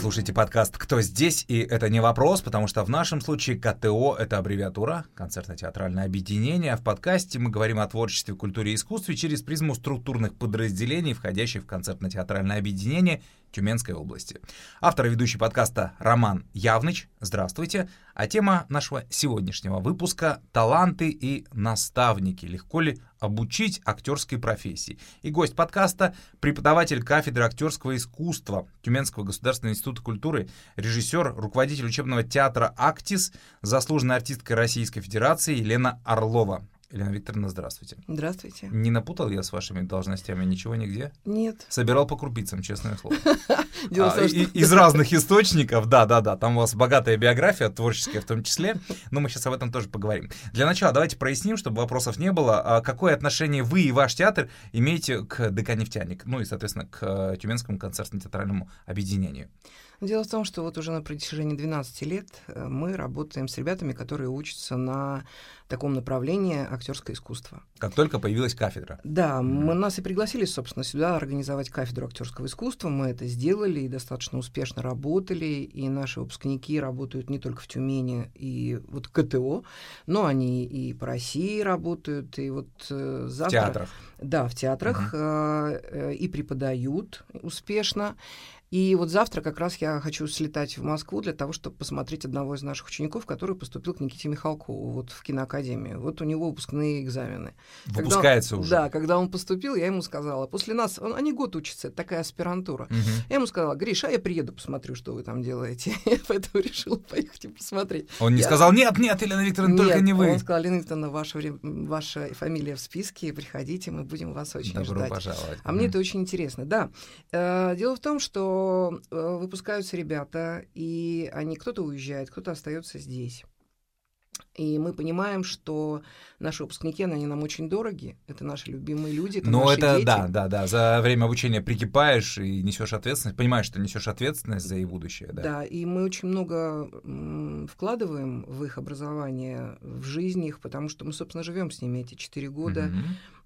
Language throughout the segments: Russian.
слушаете подкаст «Кто здесь?» И это не вопрос, потому что в нашем случае КТО — это аббревиатура, концертно-театральное объединение, в подкасте мы говорим о творчестве, культуре и искусстве через призму структурных подразделений, входящих в концертно-театральное объединение Тюменской области. Автор и ведущий подкаста Роман Явныч. Здравствуйте. А тема нашего сегодняшнего выпуска — таланты и наставники. Легко ли обучить актерской профессии? И гость подкаста — преподаватель кафедры актерского искусства Тюменского государственного института культуры, режиссер, руководитель учебного театра «Актис», заслуженная артистка Российской Федерации Елена Орлова. Елена Викторовна, здравствуйте. Здравствуйте. Не напутал я с вашими должностями ничего нигде? Нет. Собирал по крупицам, честное слово. А, из разных источников, да-да-да, там у вас богатая биография, творческая в том числе, но мы сейчас об этом тоже поговорим. Для начала давайте проясним, чтобы вопросов не было, а какое отношение вы и ваш театр имеете к ДК «Нефтяник», ну и, соответственно, к э, Тюменскому концертно-театральному объединению? Дело в том, что вот уже на протяжении 12 лет э, мы работаем с ребятами, которые учатся на таком направлении актерское искусство. Как только появилась кафедра. Да, мы нас и пригласили, собственно, сюда организовать кафедру актерского искусства. Мы это сделали и достаточно успешно работали. И наши выпускники работают не только в Тюмени и вот КТО, но они и по России работают. И вот э, завтра... В театрах. Да, в театрах mm-hmm. э, и преподают успешно. И вот завтра как раз я хочу слетать в Москву для того, чтобы посмотреть одного из наших учеников, который поступил к Никите Михалкову вот в киноакадемию. Вот у него выпускные экзамены. Выпускается когда, уже? Да, когда он поступил, я ему сказала, после нас, он, они год учатся, это такая аспирантура. Угу. Я ему сказала, Гриша, я приеду, посмотрю, что вы там делаете. я поэтому решила поехать и посмотреть. Он не я... сказал, нет, нет, Елена Викторовна, нет, только не вы. он сказал, Елена Викторовна, ваша, ваша фамилия в списке, приходите, мы будем вас очень Добро ждать. пожаловать. А мне это очень интересно. Да, э, дело в том, что э, выпускаются ребята, и они кто-то уезжает, кто-то остается здесь. И мы понимаем, что наши выпускники, они нам очень дороги. Это наши любимые люди, это Но наши это дети. да, да, да. За время обучения прикипаешь и несешь ответственность, понимаешь, что несешь ответственность за их будущее. Да. да, и мы очень много вкладываем в их образование, в жизнь их, потому что мы, собственно, живем с ними эти четыре года,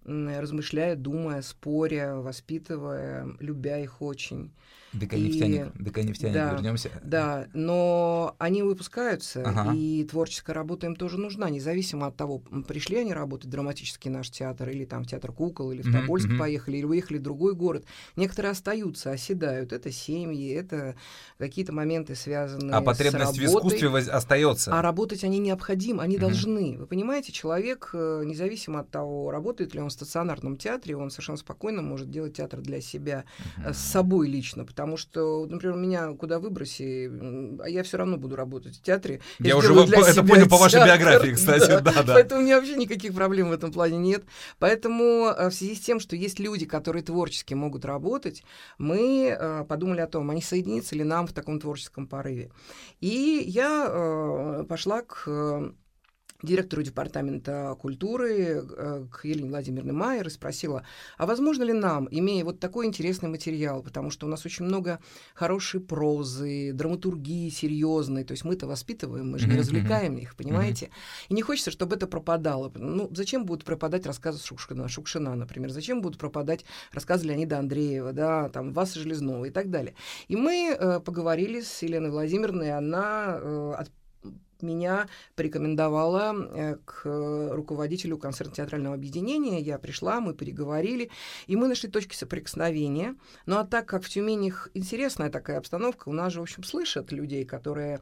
mm-hmm. размышляя, думая, споря, воспитывая, любя их очень. ДК нефтяник, и... ДК нефтяник, да, вернемся. Да, но они выпускаются, ага. и творческая работа им тоже нужна, независимо от того, пришли они работать в драматический наш театр, или там театр кукол, или в Тобольск mm-hmm. поехали, или выехали в другой город. Некоторые остаются, оседают. Это семьи, это какие-то моменты, связанные а потребность с работой. в искусстве остается. А работать они необходимы, они mm-hmm. должны. Вы понимаете, человек, э, независимо от того, работает ли он в стационарном театре, он совершенно спокойно может делать театр для себя, mm-hmm. с собой лично, потому потому что, например, меня куда выброси, а я все равно буду работать в театре. Я, я уже по, это понял по вашей биографии, кстати, да, да, да. Поэтому у меня вообще никаких проблем в этом плане нет. Поэтому э, в связи с тем, что есть люди, которые творчески могут работать, мы э, подумали о том, они соединятся ли нам в таком творческом порыве. И я э, пошла к директору департамента культуры, э, к Елене Владимировне Майер, и спросила, а возможно ли нам, имея вот такой интересный материал, потому что у нас очень много хорошей прозы, драматургии серьезной, то есть мы-то воспитываем, мы же не развлекаем их, понимаете? И не хочется, чтобы это пропадало. Ну, зачем будут пропадать рассказы Шукшина, Шукшина, например? Зачем будут пропадать рассказы Леонида Андреева, да, там, Васа Железнова и так далее? И мы э, поговорили с Еленой Владимировной, она э, меня порекомендовала э, к руководителю концертно-театрального объединения. Я пришла, мы переговорили, и мы нашли точки соприкосновения. Ну а так как в Тюмени интересная такая обстановка, у нас же, в общем, слышат людей, которые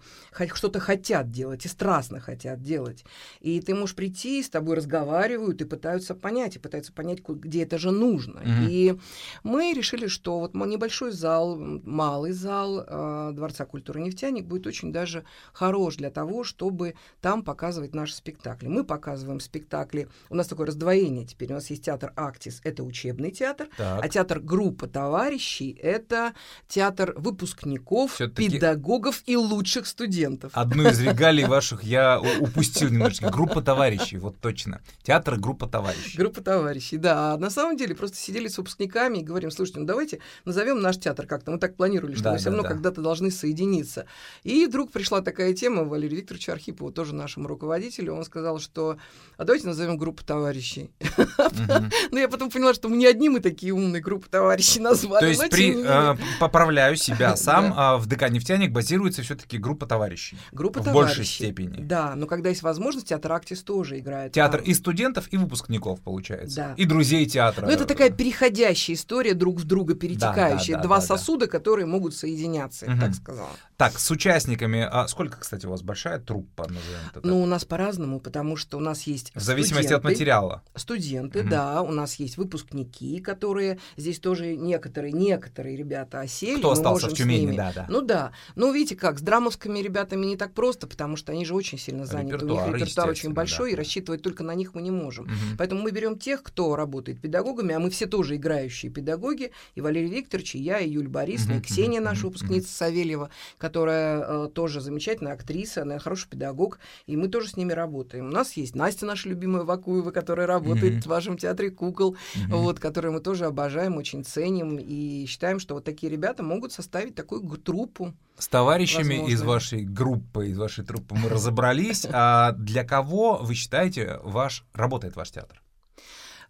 что-то хотят делать и страстно хотят делать. И ты можешь прийти, с тобой разговаривают и пытаются понять, и пытаются понять, где это же нужно. Mm-hmm. И мы решили, что вот небольшой зал, малый зал э, Дворца культуры «Нефтяник» будет очень даже хорош для того, чтобы там показывать наши спектакли. Мы показываем спектакли. У нас такое раздвоение теперь. У нас есть театр «Актис» — это учебный театр, так. а театр «Группа товарищей» — это театр выпускников, педагогов и лучших студентов. Одну из регалий ваших я упустил немножечко. «Группа товарищей», вот точно. Театр «Группа товарищей». «Группа товарищей», да. А на самом деле просто сидели с выпускниками и говорим, слушайте, ну давайте назовем наш театр как-то. Мы так планировали, что да, мы все равно да. когда-то должны соединиться. И вдруг пришла такая тема, Валерий Викторович Викторовичу Архипову, тоже нашему руководителю. Он сказал, что а давайте назовем группу товарищей. Но я потом поняла, что мы не одни мы такие умные группы товарищей назвали. То есть при э, поправляю себя сам, а в ДК «Нефтяник» базируется все таки группа товарищей. Группа в товарищей. большей степени. Да, но когда есть возможность, театр «Актис» тоже играет. Театр и студентов, и выпускников, получается. Да. И друзей театра. Ну, это такая переходящая история, друг в друга перетекающая. Два сосуда, которые могут соединяться, так сказала. Так, с участниками. А сколько, кстати, у вас большая труппа, назовем это так? Ну, у нас по-разному, потому что у нас есть В зависимости от материала. Студенты, угу. да. У нас есть выпускники, которые здесь тоже некоторые, некоторые ребята осели. Кто остался в Тюмени, да, да. Ну да. Ну, видите как, с драмовскими ребятами не так просто, потому что они же очень сильно заняты. Репертуар, у них репертуар очень большой, да. и рассчитывать только на них мы не можем. Мгм. Поэтому мы берем тех, кто работает педагогами, а мы все тоже играющие педагоги, и Валерий Викторович, и я, и Юль Борисовна, и Мгм, Ксения, наша выпускница Савельева, которая э, тоже замечательная актриса, она хороший педагог, и мы тоже с ними работаем. У нас есть Настя, наша любимая Вакуева, которая работает Мгм. в вашем театре кукол, Мгм. вот, которую мы тоже обожаем, очень ценим, и считаем, что вот такие ребята могут составить такую труппу. С товарищами Возможно. из вашей группы, из вашей труппы мы разобрались. А для кого, вы считаете, ваш работает ваш театр?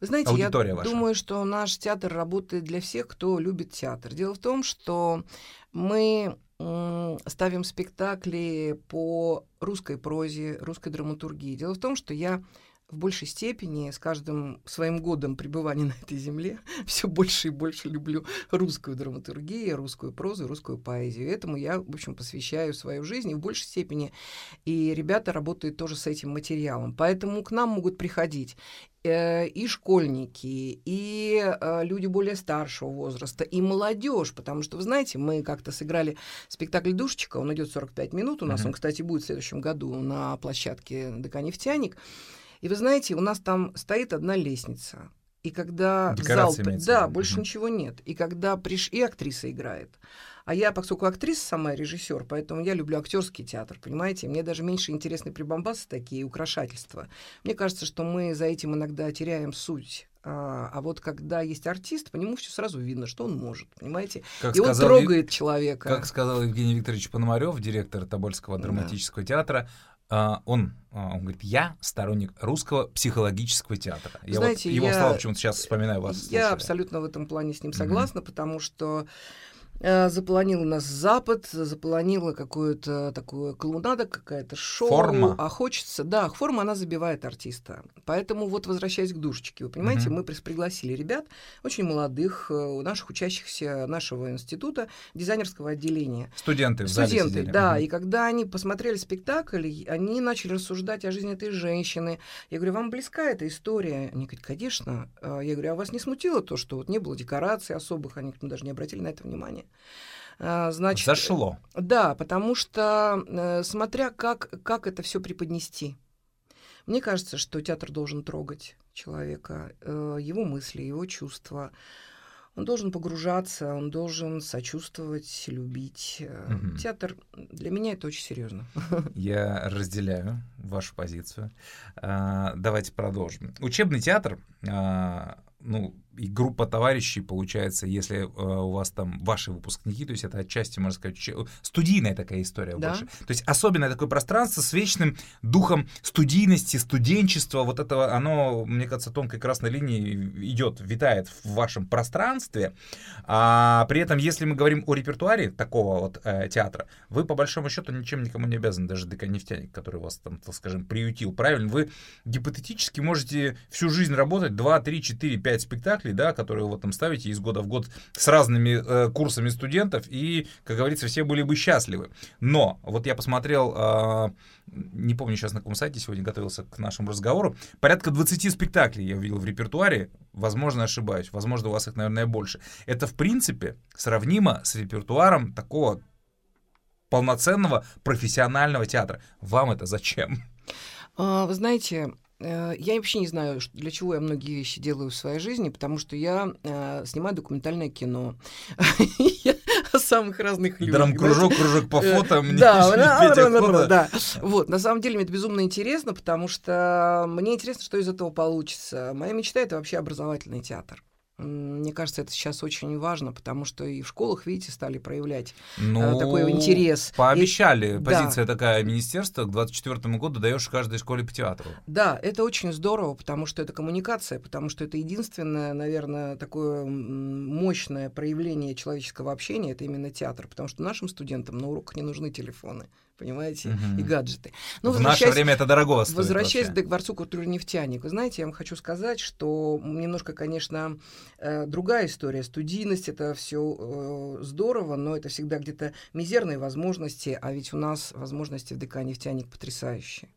Вы знаете, Аудитория я ваша. думаю, что наш театр работает для всех, кто любит театр. Дело в том, что мы ставим спектакли по русской прозе, русской драматургии. Дело в том, что я в большей степени с каждым своим годом пребывания на этой земле все больше и больше люблю русскую драматургию, русскую прозу, русскую поэзию. Этому я, в общем, посвящаю свою жизнь и в большей степени. И ребята работают тоже с этим материалом. Поэтому к нам могут приходить э, и школьники, и э, люди более старшего возраста, и молодежь, потому что, вы знаете, мы как-то сыграли спектакль «Душечка», он идет 45 минут у нас, Мгм. он, кстати, будет в следующем году на площадке ДК «Нефтяник», и вы знаете, у нас там стоит одна лестница. И когда зал... Да, виду. больше Мгм. ничего нет. И когда приш... И актриса играет. А я, поскольку актриса сама режиссер, поэтому я люблю актерский театр, понимаете? Мне даже меньше интересны прибамбасы такие, украшательства. Мне кажется, что мы за этим иногда теряем суть. А, а вот когда есть артист, по нему все сразу видно, что он может, понимаете? Как И он сказал Ви- трогает человека. Как сказал Евгений Викторович Пономарев, директор Тобольского Да. драматического театра, а, он, а, он говорит, я сторонник русского психологического театра. Я Знаете, вот его я- слова почему-то сейчас вспоминаю вас. Я слушая. абсолютно в этом плане с ним согласна, потому что э, заполонил нас Запад, заполонила какую-то такую клоунада, какая-то шоу. Форма. А хочется, да, форма, она забивает артиста. Поэтому вот возвращаясь к душечке, вы понимаете, Мгм. мы пригласили ребят, очень молодых, э, у наших учащихся нашего института, дизайнерского отделения. Студенты в зале Студенты, сидели. да. Мгм. И когда они посмотрели спектакль, они начали рассуждать о жизни этой женщины. Я говорю, вам близка эта история? Они говорят, конечно. А Я говорю, а вас не смутило то, что вот не было декораций особых, они даже не обратили на это внимание? А, Значит, Зашло. да, потому что э, смотря как, как это все преподнести. Мне кажется, что театр должен трогать человека, э, его мысли, его чувства. Он должен погружаться, он должен сочувствовать, любить. Мгм. Театр для меня это очень серьезно. Я разделяю вашу позицию. А, давайте продолжим. Учебный театр, а, ну, и группа товарищей, получается, если а, у вас там ваши выпускники, то есть это отчасти, можно сказать, студийная такая история Да. больше. То есть особенное такое пространство с вечным духом студийности, студенчества, вот этого, оно, мне кажется, тонкой красной линией идет, витает в вашем пространстве. А при этом, если мы говорим о репертуаре такого вот э, театра, вы по большому счету ничем никому не обязаны, даже ДК «Нефтяник», который вас там, так скажем, приютил, правильно? Вы гипотетически можете всю жизнь работать 2, 3, 4, 5 спектаклей, да, которые вы там ставите из года в год с разными э, курсами студентов, и, как говорится, все были бы счастливы. Но вот я посмотрел, э, не помню сейчас на каком сайте, сегодня готовился к нашему разговору, порядка 20 спектаклей я увидел в репертуаре, возможно, ошибаюсь, возможно, у вас их, наверное, больше. Это, в принципе, сравнимо с репертуаром такого полноценного профессионального театра. Вам это зачем? А, Вы знаете, я вообще не знаю, для чего я многие вещи делаю в своей жизни, потому что я э, снимаю документальное кино о самых разных людях. Драм-кружок, кружок по Э, фото, мне да. Вот, на самом деле мне это безумно интересно, потому что мне интересно, что из этого получится. Моя мечта это вообще образовательный театр. Мне кажется, это сейчас очень важно, потому что и в школах, видите, стали проявлять ну, э, такой интерес. Пообещали. И, Позиция да. такая министерства к 2024 году даешь каждой школе по театру. Да, это очень здорово, потому что это коммуникация, потому что это единственное, наверное, такое мощное проявление человеческого общения, это именно театр, потому что нашим студентам на уроках не нужны телефоны понимаете, угу. и гаджеты. Но в наше время это дорого стоит Возвращаясь вообще. к дворцу культуры нефтяник, вы знаете, я вам хочу сказать, что немножко, конечно, другая история. Студийность — это все э, здорово, но это всегда где-то мизерные возможности, а ведь у нас возможности в ДК «Нефтяник» потрясающие.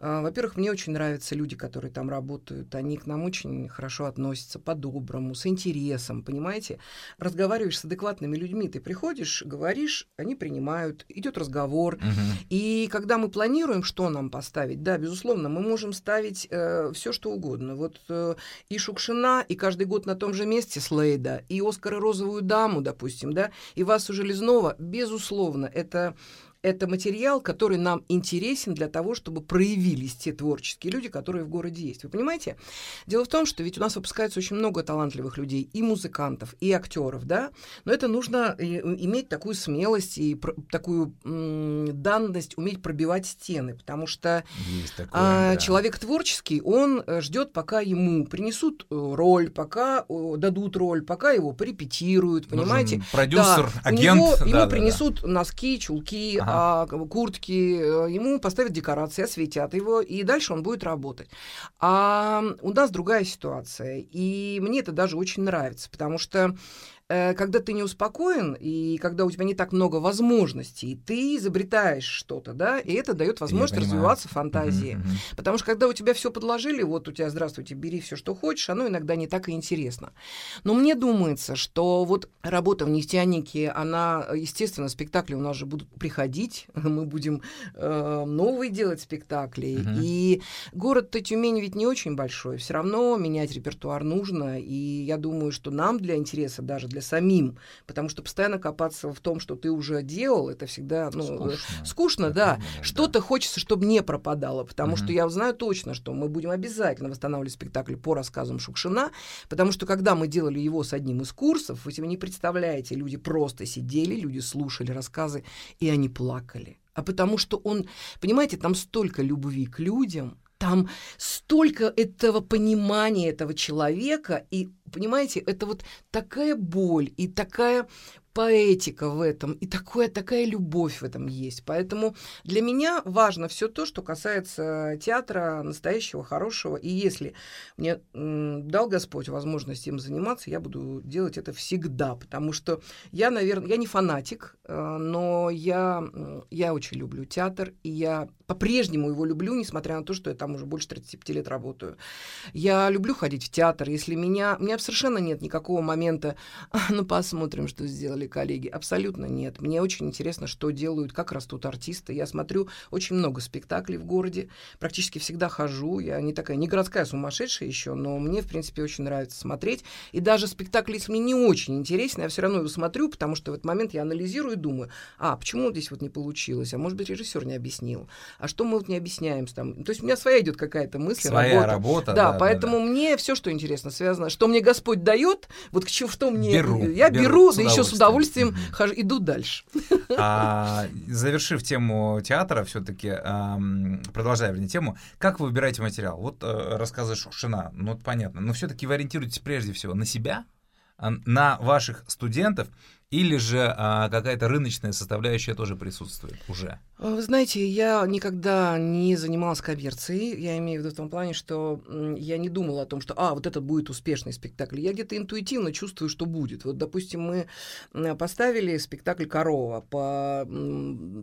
А, во-первых, мне очень нравятся люди, которые там работают. Они к нам очень хорошо относятся, по-доброму, с интересом, понимаете? Разговариваешь с адекватными людьми, ты приходишь, говоришь, они принимают, идет разговор. Угу. И когда мы планируем, что нам поставить, да, безусловно, мы можем ставить э, все, что угодно. Вот э, и Шукшина, и каждый год на том же месте Слейда, и Оскар и Розовую даму, допустим, да, и Васу Железного, безусловно, это это материал, который нам интересен для того, чтобы проявились те творческие люди, которые в городе есть. Вы понимаете? Дело в том, что ведь у нас выпускается очень много талантливых людей, и музыкантов, и актеров, да, но это нужно э, иметь такую смелость и такую данность, уметь пробивать стены, потому что такое, а, да. человек творческий, он э, ждет, пока ему принесут э, роль, пока дадут роль, пока его порепетируют, понимаете? Нужен продюсер, да. агент. У него, да, ему да, принесут носки, чулки, Ага а, куртки, э, ему поставят декорации, осветят его, и дальше он будет работать. А у нас другая ситуация, и мне это даже очень нравится, потому что когда ты не успокоен, и когда у тебя не так много возможностей, ты изобретаешь что-то, да, и это дает возможность развиваться фантазии. Мгм, мгм. Потому что когда у тебя все подложили, вот у тебя, здравствуйте, бери все, что хочешь, оно иногда не так и интересно. Но мне думается, что вот работа в нефтянике, она, естественно, спектакли у нас же будут приходить, мы будем э, новые делать спектакли. Мгм. И город-то Тюмень ведь не очень большой, все равно менять репертуар нужно, и я думаю, что нам для интереса, даже для самим, потому что постоянно копаться в том, что ты уже делал, это всегда ну, Скучно. скучно, да. да. Что-то хочется, чтобы не пропадало, потому Мгм. что я знаю точно, что мы будем обязательно восстанавливать спектакль по рассказам Шукшина, потому что когда мы делали его с одним из курсов, вы себе не представляете, люди просто сидели, люди слушали рассказы, и они плакали. А потому что он, понимаете, там столько любви к людям, там столько этого понимания этого человека, и, понимаете, это вот такая боль и такая поэтика в этом, и такое, такая любовь в этом есть. Поэтому для меня важно все то, что касается театра настоящего, хорошего. И если мне дал Господь возможность им заниматься, я буду делать это всегда, потому что я, наверное, я не фанатик, э, но я, я очень люблю театр, и я по-прежнему его люблю, несмотря на то, что я там уже больше 35 лет работаю. Я люблю ходить в театр, если меня... У меня совершенно нет никакого момента, «А, ну посмотрим, что сделали коллеги. Абсолютно нет. Мне очень интересно, что делают, как растут артисты. Я смотрю очень много спектаклей в городе, практически всегда хожу. Я не такая, не городская сумасшедшая еще, но мне, в принципе, очень нравится смотреть. И даже спектакль, если мне не очень интересен, я все равно его смотрю, потому что в этот момент я анализирую и думаю, а, почему здесь вот не получилось? А может быть, режиссер не объяснил? А что мы вот не объясняем там? То есть у меня своя идет какая-то мысль, Своя работа. работа. Да, да, поэтому да. мне все, что интересно, связано, что мне Господь дает, вот к чему, что мне Беру, я беру, беру, да еще с удовольствием. Удовольствием хожу, иду дальше. А, завершив тему театра, все-таки продолжая, вернее, тему, как вы выбираете материал? Вот э, рассказы Шукшина, ну, это понятно, но все-таки вы ориентируетесь прежде всего на себя, а, на ваших студентов, или же а, какая-то рыночная составляющая тоже присутствует уже? А, Вы знаете, я никогда не занималась коммерцией. Я имею в виду в том плане, что я не думала о том, что, а, вот этот будет успешный спектакль. Я где-то интуитивно чувствую, что будет. Вот, допустим, мы поставили спектакль «Корова» по,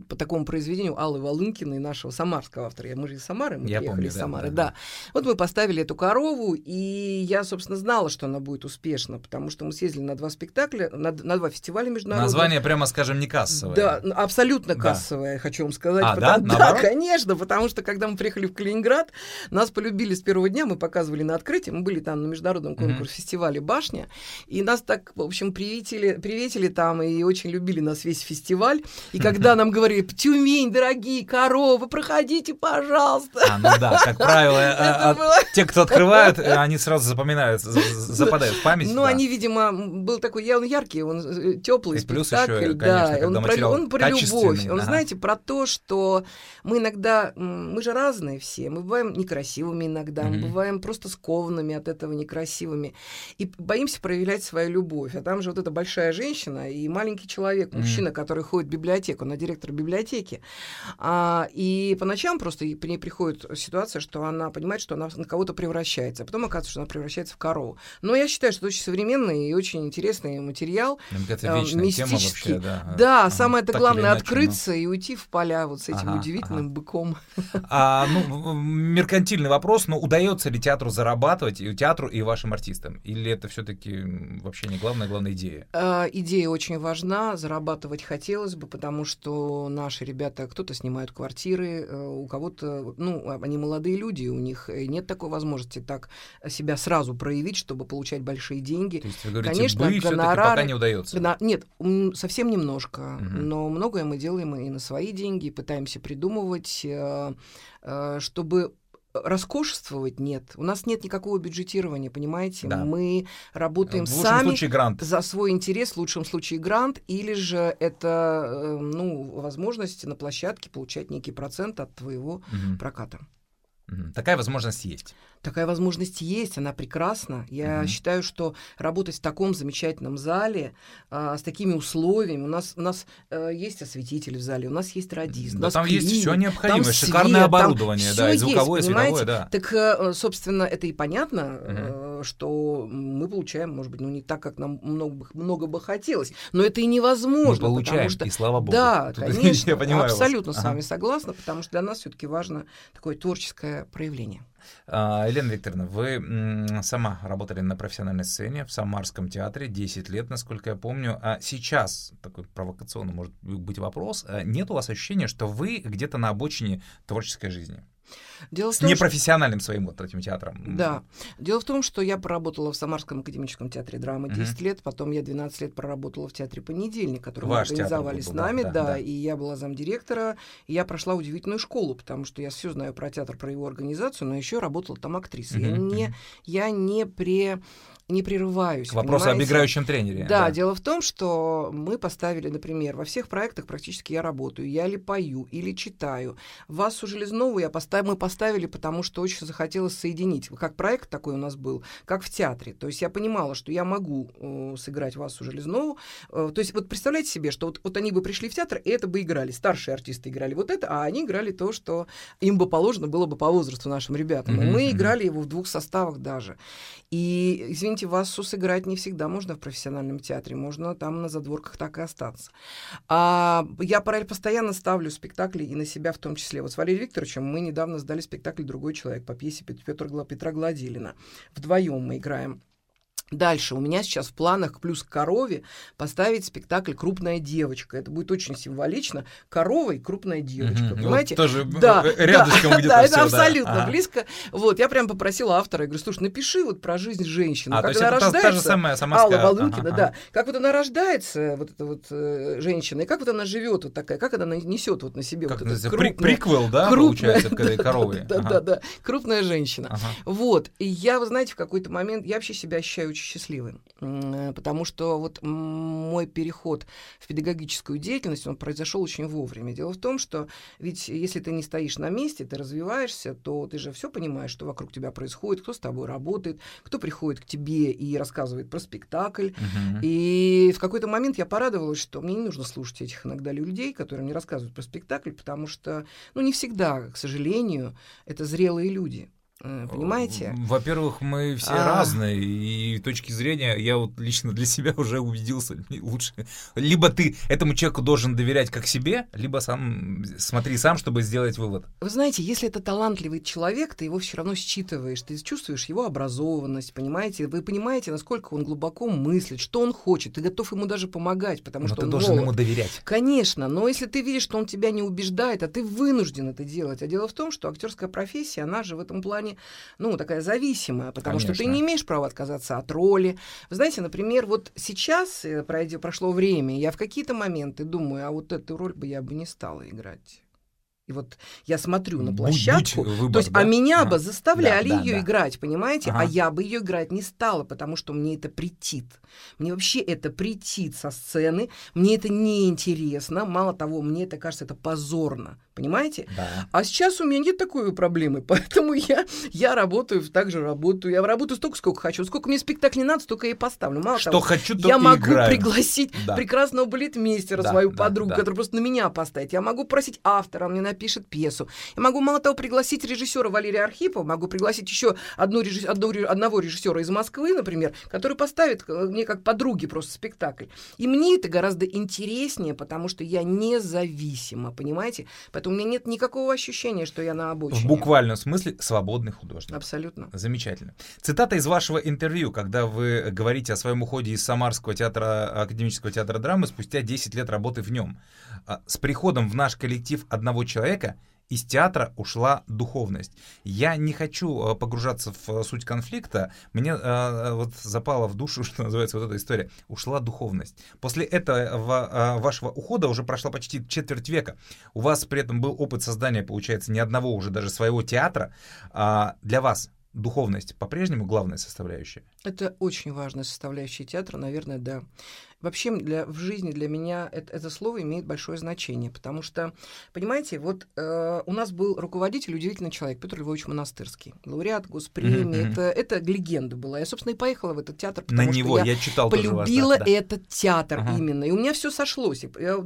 по такому произведению Аллы Волынкиной, нашего самарского автора. Мы же из Самары, мы Я приехали помню, из да, Самары. да, Да, да. Вот мы поставили эту «Корову», и я, собственно, знала, что она будет успешна, потому что мы съездили на два спектакля, на, на два фестиваля, международных. Название, прямо скажем, не кассовое. Да, абсолютно Да. кассовое, хочу вам сказать. А, потому- да? Наоборот? конечно, потому что когда мы приехали в Калининград, нас полюбили с первого дня, мы показывали на открытии, мы были там на международном конкурсе фестивале «Башня», и нас так, в общем, приветили, приветили там, и очень любили нас весь фестиваль. И когда нам говорили, Тюмень, дорогие коровы, проходите, пожалуйста. А, ну да, как правило, э, а, те, кто открывают, э, они сразу запоминают, за- за- западают в память. Ну, да. они, видимо, был такой, я он яркий, он теплый И плюс спектакль, ещё, да, он про, любовь, он, знаете, про то, что мы иногда, мы же разные все, мы бываем некрасивыми иногда, мы Мгм. бываем просто скованными от этого некрасивыми, и боимся проявлять свою любовь, а там же вот эта большая женщина и маленький человек, Мгм. мужчина, который ходит в библиотеку, она директор библиотеки, а, и по ночам просто и- к ней приходит ситуация, что она понимает, что она на кого-то превращается, а потом оказывается, что она превращается в корову. Но я считаю, что это очень современный и очень интересный материал. Мне кажется, э, вечная тема мистический. вообще, да. Да, Ага, самое-то главное иначе, открыться и уйти в поля вот с этим Ага, удивительным ага. быком. А, ну, меркантильный вопрос, но удается ли театру зарабатывать, и театру, и вашим артистам? Или это все-таки вообще не главная, главная идея? Э, Идея очень важна, зарабатывать хотелось бы, потому что наши ребята, кто-то снимают квартиры, э, у кого-то, ну, а- они молодые люди, у них э, нет такой возможности так себя сразу проявить, чтобы получать большие деньги. То есть вы говорите, Конечно, бы все-таки пока гонорары- не удается. На- нет, совсем немножко, Мгм. но многое мы делаем и на свои деньги, пытаемся придумывать, э, э, чтобы роскошествовать нет. У нас нет никакого бюджетирования, понимаете? Да. Мы работаем в лучшем сами случае грант. за свой интерес, в лучшем случае грант, или же это э, ну, возможность на площадке получать некий процент от твоего Мгм, проката. Такая возможность есть. Такая возможность есть, она прекрасна. Я Мгм. считаю, что работать в таком замечательном зале, а, с такими условиями, у нас, у нас э, есть осветитель в зале, у нас есть радист, у Да нас там есть клиник, все необходимое, там шикарное свет, там оборудование, да, всё и звуковое, есть, световое, понимаете? да. Так, э, собственно, это и понятно, э, что мы получаем, может быть, ну не так, как нам много, бы- много бы хотелось, но это и Мы невозможно, получаем, потому что и слава богу. да, Тут конечно, я понимаю вас. абсолютно с Ага. вами согласна, потому что для нас все-таки важно такое творческое проявление. А, Елена Викторовна, вы сама работали на профессиональной сцене в Самарском театре 10 лет, насколько я помню. А сейчас, такой провокационный может быть вопрос, а нет у вас ощущения, что вы где-то на обочине творческой жизни? Дело в С том, что- непрофессиональным своим вот этим театром? Да. Дело в том, что я проработала в Самарском академическом театре драмы Мгм. 10 лет, потом я 12 лет проработала в театре «Понедельник», который Ваш мы организовали был, с да, нами, да, да, да. и я была замдиректора, и я прошла удивительную школу, потому что я все знаю про театр, про его организацию, но еще работала там актрисой. Я Мгм, не, я не, пре, не прерываюсь. К вопросу об понимаете? играющем тренере. Да, дело в том, что мы поставили, например, во всех проектах практически я работаю, я или пою, или читаю. Васу Железнову я постав... мы поставили, потому что очень захотелось соединить. Как проект такой у нас был, как в театре. То есть я понимала, что я могу э, сыграть Васу Железнову. Э, то есть вот представляете себе, что вот, вот они бы пришли в театр, и это бы играли. Старшие артисты играли вот это, а они играли то, что им бы положено было бы по возрасту нашим ребятам. И Мгм, мы играли его в двух составах даже. И, извините, Вассу сыграть не всегда можно в профессиональном театре, можно там на задворках так и остаться. А я параллель постоянно ставлю спектакли и на себя в том числе. Вот с Валерием Викторовичем мы недавно сдали спектакль «Другой человек» по пьесе Петра Гладилина. Вдвоем мы играем. Дальше у меня сейчас в планах плюс к корове поставить спектакль «Крупная девочка». Это будет очень символично. Корова и крупная девочка. Вот Понимаете? тоже Да, рядышком да, где-то да, всё, это абсолютно Ага. близко. Вот, я прям попросила автора, я говорю, слушай, напиши вот про жизнь женщины, А, то как есть она это та- та, же рождается. самая самарская... Алла Волынкина, ага, да. ага. Как вот она рождается, вот эта вот э, женщина, и как вот она живет вот такая, как она несет вот на себе Как вот это крупное, Приквел, да, крупное, получается, к этой корове? Да, да, да, крупная женщина. Вот. И я, вы знаете, в какой-то момент я вообще себя ощущаю очень э, Потому что вот мой переход в педагогическую деятельность, он произошел очень вовремя. Дело в том, что ведь если ты не стоишь на месте, ты развиваешься, то ты же все понимаешь, что вокруг тебя происходит, кто с тобой работает, кто приходит к тебе и рассказывает про спектакль. Мгм. И в какой-то момент я порадовалась, что мне не нужно слушать этих иногда людей, которые мне рассказывают про спектакль, потому что, ну, не всегда, к сожалению, это зрелые люди. Э, понимаете? Во-первых, мы все а... разные, и точки зрения я вот лично для себя уже убедился, лучше. Либо ты этому человеку должен доверять как себе, либо сам смотри сам, чтобы сделать вывод. Вы знаете, если это талантливый человек, ты его все равно считываешь, ты чувствуешь его образованность, понимаете? Вы понимаете, насколько он глубоко мыслит, что он хочет, ты готов ему даже помогать, потому но что ты он должен молод. ему доверять. Конечно, но если ты видишь, что он тебя не убеждает, а ты вынужден это делать, а дело в том, что актерская профессия, она же в этом плане плане, ну, такая зависимая, потому Конечно. что ты не имеешь права отказаться от роли. Вы знаете, например, вот сейчас э, пройдет, прошло время, я в какие-то моменты думаю, а вот эту роль бы я бы не стала играть. И вот я смотрю на площадку, выбор, то есть, а да? а меня ага. бы заставляли да, ее да, играть, понимаете, ага. а я бы ее играть не стала, потому что мне это претит. Мне вообще это претит со сцены, мне это неинтересно, мало того, мне это кажется, это позорно. Понимаете? Да. А сейчас у меня нет такой проблемы, поэтому я, я работаю, так же работаю. Я работаю столько, сколько хочу. Сколько мне спектаклей надо, столько я и поставлю. Мало Что того, хочу, то Я могу играю. пригласить да. прекрасного балетмейстера, да, свою да, подругу, да. которая просто на меня поставит. Я могу просить автора, он мне напишет пьесу. Я могу, мало того, пригласить режиссера Валерия Архипова, могу пригласить еще одну режисс... одну, одного режиссера из Москвы, например, который поставит э, мне как подруге просто спектакль. И мне это гораздо интереснее, потому что я независима, понимаете? Поэтому у меня нет никакого ощущения, что я на обочине. В буквальном смысле свободный художник. Абсолютно. Замечательно. Цитата из вашего интервью, когда вы говорите о своем уходе из Самарского театра, академического театра драмы спустя 10 лет работы в нем. А, С приходом в наш коллектив одного человека из театра ушла духовность. Я не хочу э, погружаться в э, суть конфликта. Мне э, вот запала в душу, что называется, вот эта история. Ушла духовность. После этого вашего ухода уже прошла почти четверть века. У вас при этом был опыт создания, получается, ни одного уже даже своего театра. А для вас духовность по-прежнему главная составляющая? Это очень важная составляющая театра, наверное, да. Вообще для, в жизни для меня это, это слово имеет большое значение, потому что, понимаете, вот э, у нас был руководитель, удивительный человек, Петр Львович Монастырский, лауреат госпремии, mm-hmm. это, это легенда была. Я, собственно, и поехала в этот театр, потому На что него я, я читал полюбила вас, да, этот театр ага. именно, и у меня все сошлось. Я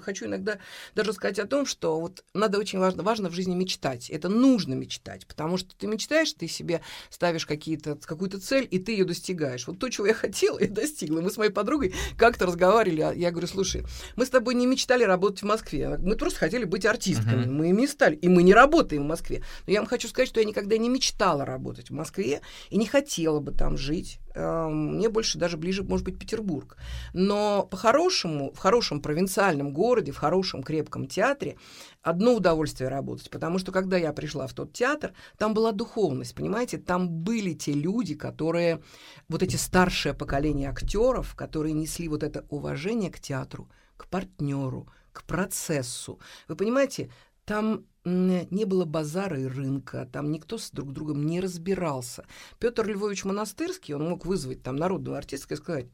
хочу иногда даже сказать о том, что вот надо очень важно, важно в жизни мечтать, это нужно мечтать, потому что ты мечтаешь, ты себе ставишь какие-то, какую-то цель, и ты ее достигаешь. Вот то, чего я хотела, я достигла. Мы с моей подругой как-то разговаривали, а я говорю, слушай, мы с тобой не мечтали работать в Москве, мы просто хотели быть артистками, uh-huh. мы ими стали, и мы не работаем в Москве. Но я вам хочу сказать, что я никогда не мечтала работать в Москве и не хотела бы там жить. Эм, мне больше даже ближе, может быть, Петербург. Но по-хорошему, в хорошем провинциальном городе, в хорошем крепком театре одно удовольствие работать, потому что когда я пришла в тот театр, там была духовность, понимаете, там были те люди, которые, вот эти старшее поколение актеров, которые несли вот это уважение к театру, к партнеру, к процессу. Вы понимаете, там не было базара и рынка, там никто с друг другом не разбирался. Петр Львович Монастырский, он мог вызвать там народного артиста и сказать,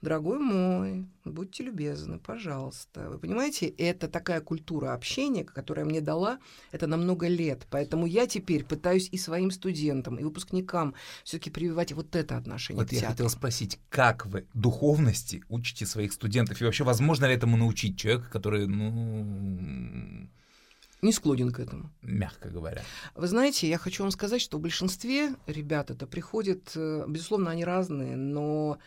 дорогой мой, будьте любезны, пожалуйста. Вы понимаете, это такая культура общения, которая мне дала это на много лет. Поэтому я теперь пытаюсь и своим студентам, и выпускникам все-таки прививать вот это отношение вот к театру. я хотел спросить, как вы духовности учите своих студентов? И вообще, возможно ли этому научить человека, который, ну, не склонен к этому. Мягко говоря. Вы знаете, я хочу вам сказать, что в большинстве ребят это приходит, э, безусловно, они разные, но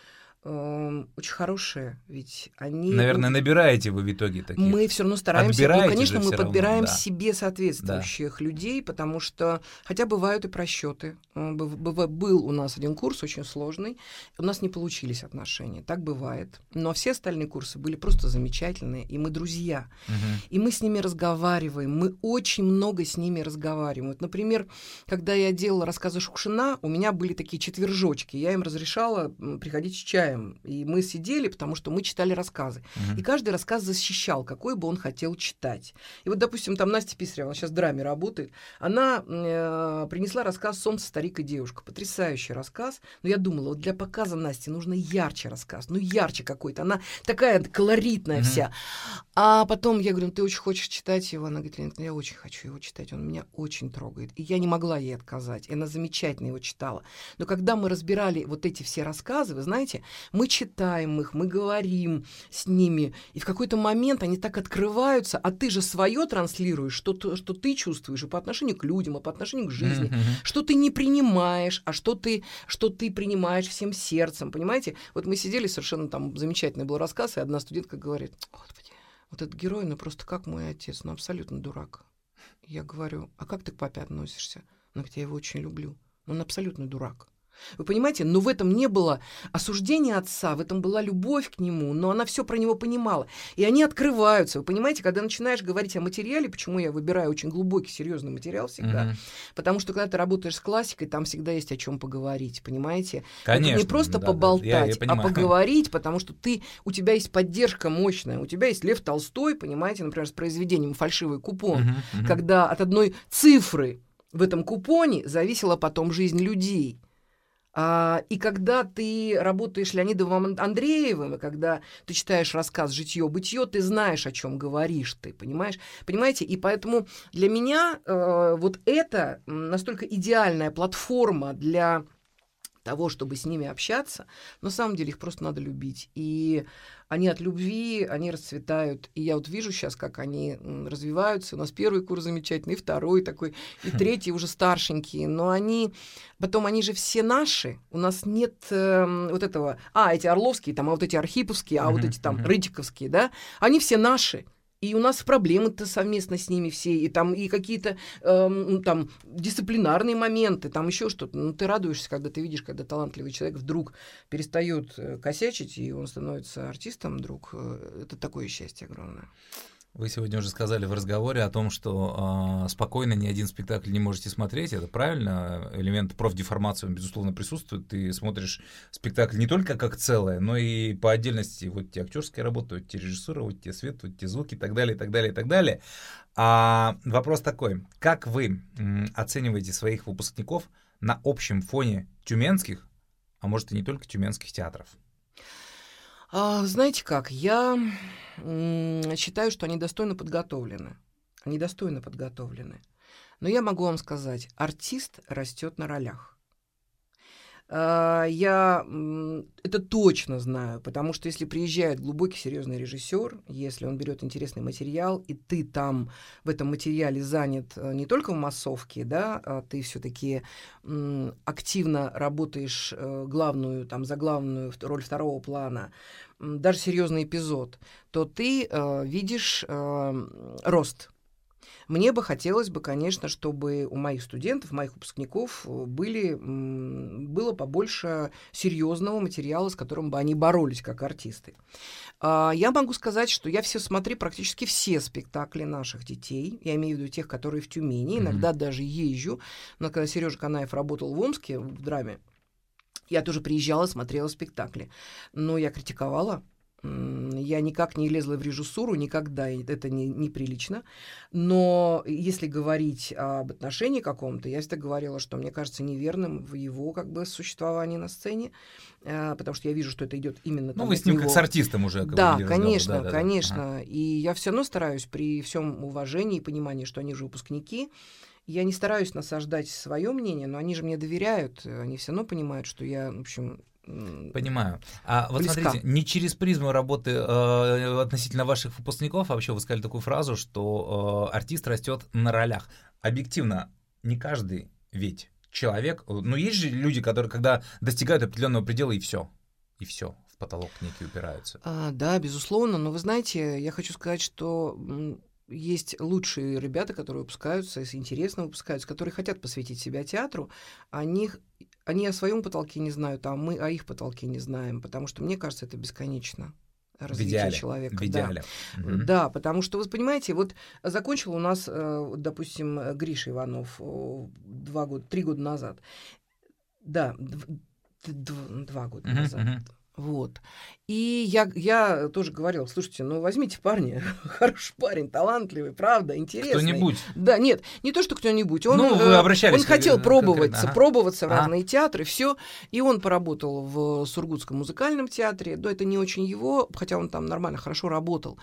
э, очень хорошие, ведь они... Наверное, набираете вы в итоге таких. Мы все равно стараемся. Ну, конечно, мы подбираем равно, да. себе соответствующих да. людей, потому что, хотя бывают и просчеты. Э, был у нас один курс очень сложный, у нас не получились отношения, так бывает. Но все остальные курсы были просто замечательные, и мы друзья. Угу. И мы с ними разговариваем, мы очень много с ними разговариваем. Вот, например, когда я делала рассказы Шукшина, у меня были такие четвержочки, я им разрешала приходить с чаем читаем. И мы сидели, потому что мы читали рассказы. Угу. И каждый рассказ защищал, какой бы он хотел читать. И вот, допустим, там Настя Писарева, она сейчас в драме работает, она э, принесла рассказ «Солнце, старик и девушка». Потрясающий рассказ. Но я думала, вот для показа Насти нужно ярче рассказ. Ну, ярче какой-то. Она такая колоритная угу. вся. А потом я говорю, ну, ты очень хочешь читать его? Она говорит, Лена, я очень хочу его читать. Он меня очень трогает. И я не могла ей отказать. И она замечательно его читала. Но когда мы разбирали вот эти все рассказы, вы знаете, Мы читаем их, мы говорим с ними, и в какой-то момент они так открываются, а ты же свое транслируешь, что, то, что ты чувствуешь и по отношению к людям, и по отношению к жизни, Mm-hmm. что ты не принимаешь, а что ты, что ты принимаешь всем сердцем, понимаете? Вот мы сидели, совершенно там замечательный был рассказ, и одна студентка говорит, господи, вот этот герой, ну просто как мой отец, ну абсолютно дурак. Я говорю, а как ты к папе относишься? Ну, я его очень люблю. Он абсолютно дурак. Вы понимаете, но в этом не было осуждения отца, в этом была любовь к нему, но она все про него понимала. И они открываются. Вы понимаете, когда начинаешь говорить о материале, почему я выбираю очень глубокий, серьезный материал всегда, Мгм. потому что когда ты работаешь с классикой, там всегда есть о чем поговорить, понимаете? Конечно. Это не просто да, да, поболтать, я- я а поговорить, потому что ты, у тебя есть поддержка мощная, у тебя есть Лев Толстой, понимаете, например, с произведением «Фальшивый купон», мгм. когда от одной цифры в этом купоне зависела потом жизнь людей. А, и когда ты работаешь Леонидовым Андреевым, и когда ты читаешь рассказ «Житье-бытие», ты знаешь, о чем говоришь ты, понимаешь? Понимаете? И поэтому для меня э, вот это настолько идеальная платформа для того, чтобы с ними общаться, на самом деле их просто надо любить. И они от любви, они расцветают. И я вот вижу сейчас, как они развиваются. У нас первый курс замечательный, и второй такой, и третий уже старшенькие. Но они, потом они же все наши. У нас нет эм, вот этого, а, эти орловские, там, а вот эти архиповские, а вот эти там рытиковские, да, они все наши. И у нас проблемы-то совместно с ними все, и там и какие-то эм, там дисциплинарные моменты, там еще что-то. Ну, ты радуешься, когда ты видишь, когда талантливый человек вдруг перестает э, косячить, и он становится артистом вдруг. Э, Это такое счастье огромное. Вы сегодня уже сказали в разговоре о том, что а, спокойно ни один спектакль не можете смотреть. Это правильно. Элемент профдеформации, он, безусловно, присутствует. Ты смотришь спектакль не только как целое, но и по отдельности. Вот те актерские работы, вот те режиссуры, вот те свет, вот те звуки и так далее, и так далее, и так далее. А вопрос такой. Как вы оцениваете своих выпускников на общем фоне тюменских, а может и не только тюменских театров? А, знаете как, я считаю, что они достойно подготовлены. Они достойно подготовлены. Но я могу вам сказать, артист растет на ролях. А, Я это точно знаю, потому что если приезжает глубокий серьезный режиссер, если он берет интересный материал, и ты там в этом материале занят э, не только в массовке, да, а ты все-таки активно работаешь э, главную, там, за главную роль второго плана, даже серьезный эпизод, то ты э, видишь рост. Мне бы хотелось бы, конечно, чтобы у моих студентов, моих выпускников э, были, было побольше серьезного материала, с которым бы они боролись как артисты. А, Я могу сказать, что я все смотрю практически все спектакли наших детей. Я имею в виду тех, которые в Тюмени. Иногда даже езжу. Но когда Сережа Канаев работал в Омске в драме, я тоже приезжала, смотрела спектакли. Но я критиковала. Я никак не лезла в режиссуру, никогда, это не, неприлично. Но если говорить об отношении каком-то, я всегда говорила, что мне кажется неверным в его как бы существовании на сцене, э, потому что я вижу, что это идет именно Ну, там вы от с ним него. как с артистом уже как Да, конечно, Да-да-да. конечно. Ага. И я все равно стараюсь при всем уважении и понимании, что они же выпускники. Я не стараюсь насаждать свое мнение, но они же мне доверяют. Они все равно понимают, что я, в общем, Понимаю. А вот близка. смотрите, не через призму работы э, относительно ваших выпускников, а вообще вы сказали такую фразу, что э, артист растет на ролях. Объективно, не каждый ведь человек, ну есть же люди, которые когда достигают определенного предела и все, и все, в потолок некий упираются. А, да, безусловно, но вы знаете, я хочу сказать, что есть лучшие ребята, которые выпускаются, если интересно выпускаются, которые хотят посвятить себя театру, они, они о своем потолке не знают, а мы о их потолке не знаем, потому что мне кажется, это бесконечно В развитие идеале. человека. В да. идеале. Мгм. Да, потому что, вы понимаете, вот закончил у нас, э, допустим, э, Гриша Иванов э, два года, три года назад. Да, дв- два года Мгм, назад. мгм. Вот. И я, я тоже говорила, слушайте, ну возьмите парня, хороший парень, талантливый, правда, интересный. Кто-нибудь. Да, нет, не то, что кто-нибудь. Он, Ну, вы э, обращались он к- хотел конкретно, пробоваться, ага. пробоваться в Ага. разные театры, все. И он поработал в Сургутском музыкальном театре. Да, это не очень его, хотя он там нормально, хорошо работал.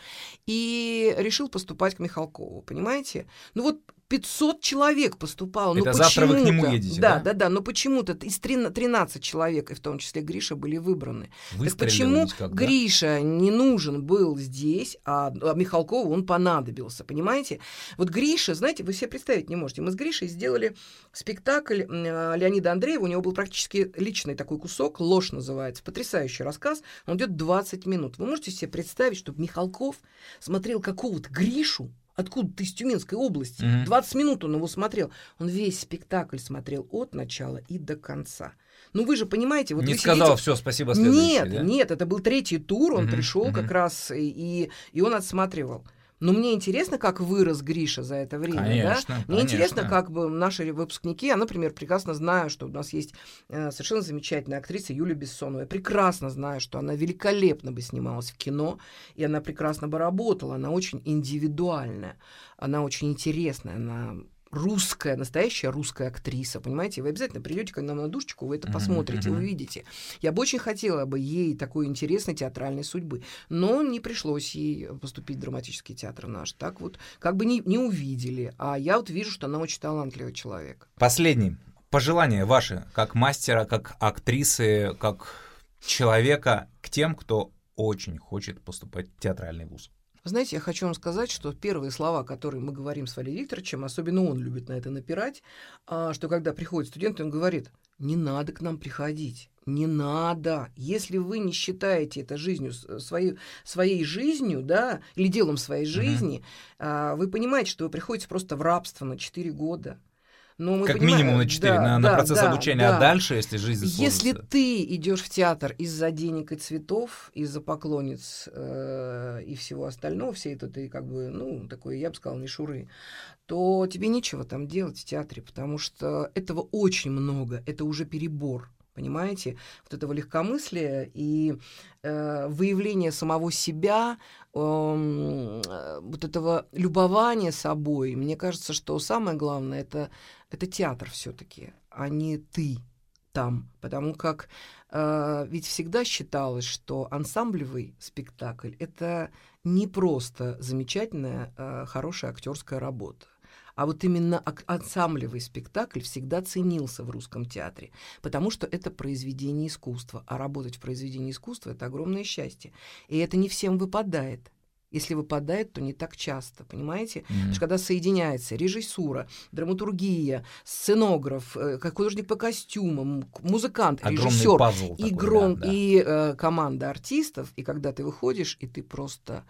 И решил поступать к Михалкову, понимаете? Ну вот 500 человек поступало. Это завтра вы к нему едете, да? Да, да, да, но почему-то из 13 человек, и в том числе Гриша, были выбраны. Так почему как, да? Гриша не нужен был здесь, а, а Михалкову он понадобился, понимаете? Вот Гриша, знаете, вы себе представить не можете. Мы с Гришей сделали спектакль э, Леонида Андреева, у него был практически личный такой кусок, «Ложь» называется, потрясающий рассказ, он идет 20 минут. Вы можете себе представить, чтобы Михалков смотрел какого-то Гришу, откуда ты из Тюменской области. Мгм. 20 минут он его смотрел. Он весь спектакль смотрел от начала и до конца. Ну вы же понимаете, вот не вы сказал сидите- все, спасибо, Нет, да? нет, это был третий тур, он Мгм, пришел как мгм. раз и, и он отсматривал. Но мне интересно, как вырос Гриша за это время. Конечно, да? Мне интересно, конечно. как бы наши выпускники, я, например, прекрасно знаю, что у нас есть э, совершенно замечательная актриса Юлия Бессонова. Я прекрасно знаю, что она великолепно бы снималась в кино, и она прекрасно бы работала. Она очень индивидуальная, она очень интересная, она русская, настоящая русская актриса, понимаете? Вы обязательно придете к нам на душечку, вы это посмотрите, мгм. увидите. Я бы очень хотела бы ей такой интересной театральной судьбы, но не пришлось ей поступить в драматический театр наш. Так вот, как бы не, не увидели. А я вот вижу, что она очень талантливый человек. Последний. Пожелания ваши, как мастера, как актрисы, как человека, к тем, кто очень хочет поступать в театральный вуз. Знаете, я хочу вам сказать, что первые слова, которые мы говорим с Валерием Викторовичем, особенно он любит на это напирать, а, что когда приходит студент, он говорит, не надо к нам приходить, не надо. Если вы не считаете это жизнью, с- своей, своей жизнью, да, или делом своей жизни, а, вы понимаете, что вы приходите просто в рабство на 4 года. Но мы как понимаем- минимум на 4, да, на, на да, процесс да, обучения, да. а дальше, если жизнь Если сложится. ты идешь в театр из-за денег и цветов, из-за поклонниц э, и всего остального, всей этой ты как бы, ну, такой, я бы сказала, мишуры, то тебе нечего там делать в театре, потому что этого очень много, это уже перебор. Понимаете, вот этого легкомыслия и э, выявления самого себя, э, вот этого любования собой. Мне кажется, что самое главное это, это театр все-таки, а не ты там. Потому как э, ведь всегда считалось, что ансамблевый спектакль это не просто замечательная, э, хорошая актерская работа. А вот именно ансамблевый спектакль всегда ценился в русском театре, потому что это произведение искусства. А работать в произведении искусства — это огромное счастье. И это не всем выпадает. Если выпадает, то не так часто, понимаете? Мгм. Потому что когда соединяется режиссура, драматургия, сценограф, э, как художник по костюмам, музыкант, Огромный режиссер, пазл и, такой, гром, да, да. и э, команда артистов, и когда ты выходишь, и ты просто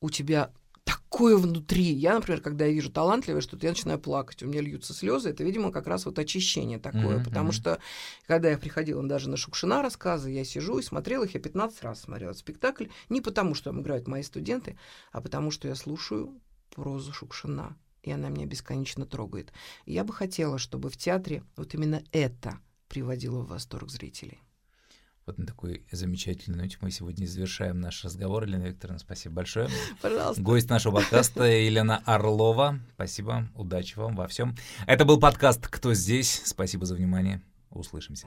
у тебя такое внутри. Я, например, когда я вижу талантливое что-то, я начинаю плакать, у меня льются слезы. Это, видимо, как раз вот очищение такое. Мгм, потому что, когда я приходила даже на Шукшина рассказы, я сижу и смотрела их, я 15 раз смотрела этот спектакль. Не потому, что там играют мои студенты, а потому, что я слушаю прозу Шукшина. И она меня бесконечно трогает. И я бы хотела, чтобы в театре вот именно это приводило в восторг зрителей. Вот на такой замечательной ноте мы сегодня завершаем наш разговор. Елена Викторовна, спасибо большое. Пожалуйста. Гость нашего подкаста Елена Орлова. Спасибо, удачи вам во всем. Это был подкаст «Кто здесь?». Спасибо за внимание. Услышимся.